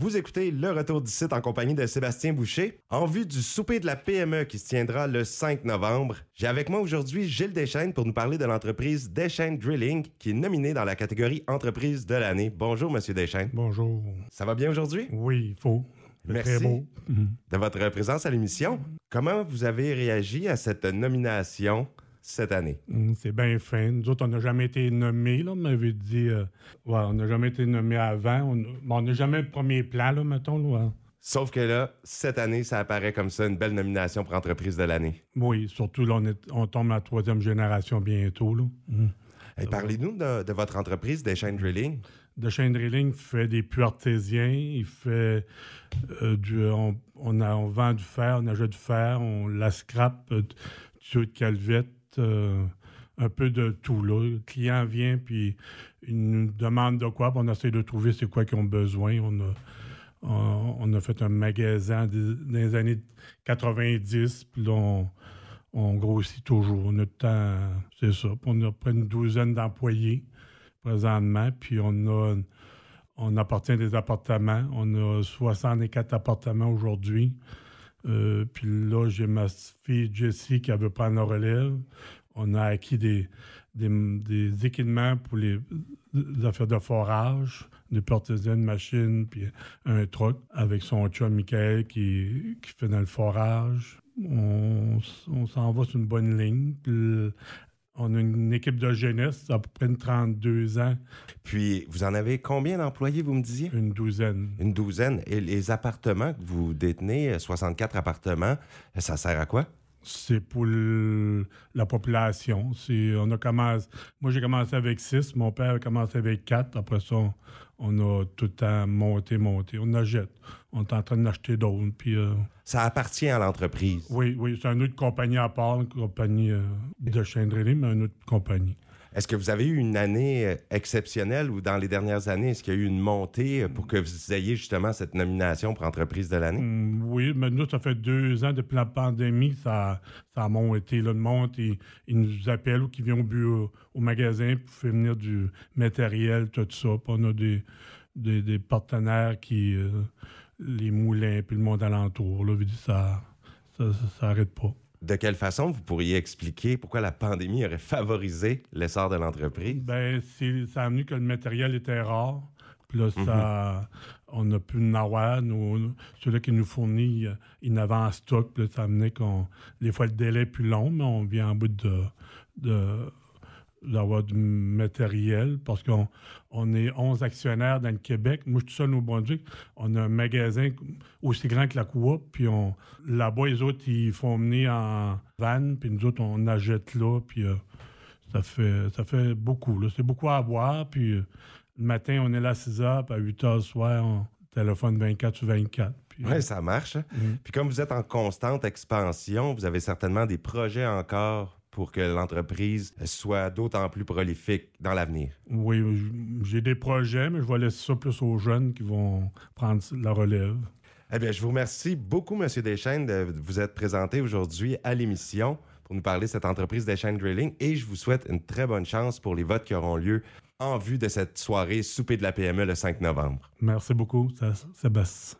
Vous écoutez Le Retour du site en compagnie de Sébastien Boucher en vue du souper de la PME qui se tiendra le 5 novembre. J'ai avec moi aujourd'hui Gilles Deschênes pour nous parler de l'entreprise Deschênes Drilling qui est nominée dans la catégorie Entreprise de l'année. Bonjour, Monsieur Deschênes. Bonjour. Ça va bien aujourd'hui? Oui, il faut. C'est Merci. Très beau. De votre présence à l'émission. Comment vous avez réagi à cette nomination cette année? Mhm, C'est bien fin. Nous autres, on n'a jamais été nommés, là. On m'avait dit. euh, ouais, on n'a jamais été nommés avant. On n'a jamais le premier plan, là, mettons. Là. ouais. Sauf que là, cette année, ça apparaît comme ça, une belle nomination pour Entreprise de l'année. Oui, surtout, là, on, est- on tombe à la troisième génération bientôt, là. Hey, Parlez-nous de, de votre entreprise Deschênes Drilling. De chaîne drilling fait des puits artésiens. Il fait euh, du. On, on, a- on vend du fer, on achète du fer, on la scrape, euh, tuyaux de calvette, euh, un peu de tout. Là. Le client vient, puis il nous demande de quoi, puis on essaie de trouver c'est quoi qu'ils ont besoin. On a, on, a fait un magasin dans les années 90, puis là, on, grossit toujours. Notre temps, c'est ça. On a près une douzaine d'employés présentement, puis on a on appartient des appartements. On a 64 appartements aujourd'hui. Euh, puis là, j'ai ma fille Jessie qui veut prendre la relève. On a acquis des, des, équipements pour les, affaires de forage, des portesiennes, machines, puis un truck avec son chum Michael qui, qui fait dans le forage. On, on s'en va sur une bonne ligne. On a une équipe de jeunesse, à peu près une 32 ans, Puis, vous en avez combien d'employés, vous me disiez? une douzaine. Une douzaine. Et les appartements que vous détenez, euh, 64 appartements, euh, ça sert à quoi? C'est pour le- la population. On a commencé, moi, j'ai commencé avec six. Mon père a commencé avec quatre. Après ça, on, on a tout le temps monté, monté. On achète. On est en train d'acheter d'autres. Puis, euh, Ça appartient à l'entreprise. oui, oui, c'est une autre compagnie à part, une compagnie euh, de chaîne drilling, mais une autre compagnie. Est-ce que vous avez eu une année euh, exceptionnelle ou dans les dernières années, est-ce qu'il y a eu une montée euh, pour que vous ayez justement cette nomination pour entreprise de l'année? Hum, oui, mais nous, ça fait deux ans depuis la pandémie, ça, ça a monté. Là, le monde, ils, nous appellent ou qui viennent au bureau, au magasin pour faire venir du matériel, tout ça. Puis on a des, des, partenaires qui, euh, les moulins, puis le monde alentour. Là, ça, ça, ça, ça arrête pas. De quelle façon vous pourriez expliquer pourquoi la pandémie aurait favorisé l'essor de l'entreprise? C'est, ça a amené que le matériel était rare. Puis là, ça, on a pu en avoir. Nous, ceux-là qui nous fournissent, ils n'avaient en stock. Puis là, ça a amené qu'on. Des fois, le délai est plus long, mais on vient en bout de. de d'avoir du matériel parce qu'on on est 11 actionnaires dans le Québec. Moi, je suis tout seul au Brunswick. On a un magasin aussi grand que la coop. Puis on, là-bas, les autres, ils font mener en van. Puis nous autres, on achète là. Puis euh, ça fait, ça fait beaucoup. Là. C'est beaucoup à boire. Puis euh, le matin, on est là à 6 heures. Puis à 8 heures le soir, on téléphone 24 sur 24. Puis, Oui, ça marche. hein? Mhm. Puis comme vous êtes en constante expansion, vous avez certainement des projets encore pour que l'entreprise soit d'autant plus prolifique dans l'avenir. oui, j'ai des projets, mais je vais laisser ça plus aux jeunes qui vont prendre la relève. Eh bien, je vous remercie beaucoup, M. Deschênes, de vous être présenté aujourd'hui à l'émission pour nous parler de cette entreprise Deschênes Drilling et je vous souhaite une très bonne chance pour les votes qui auront lieu en vue de cette soirée souper de la PME le 5 novembre. Merci beaucoup, Sébastien.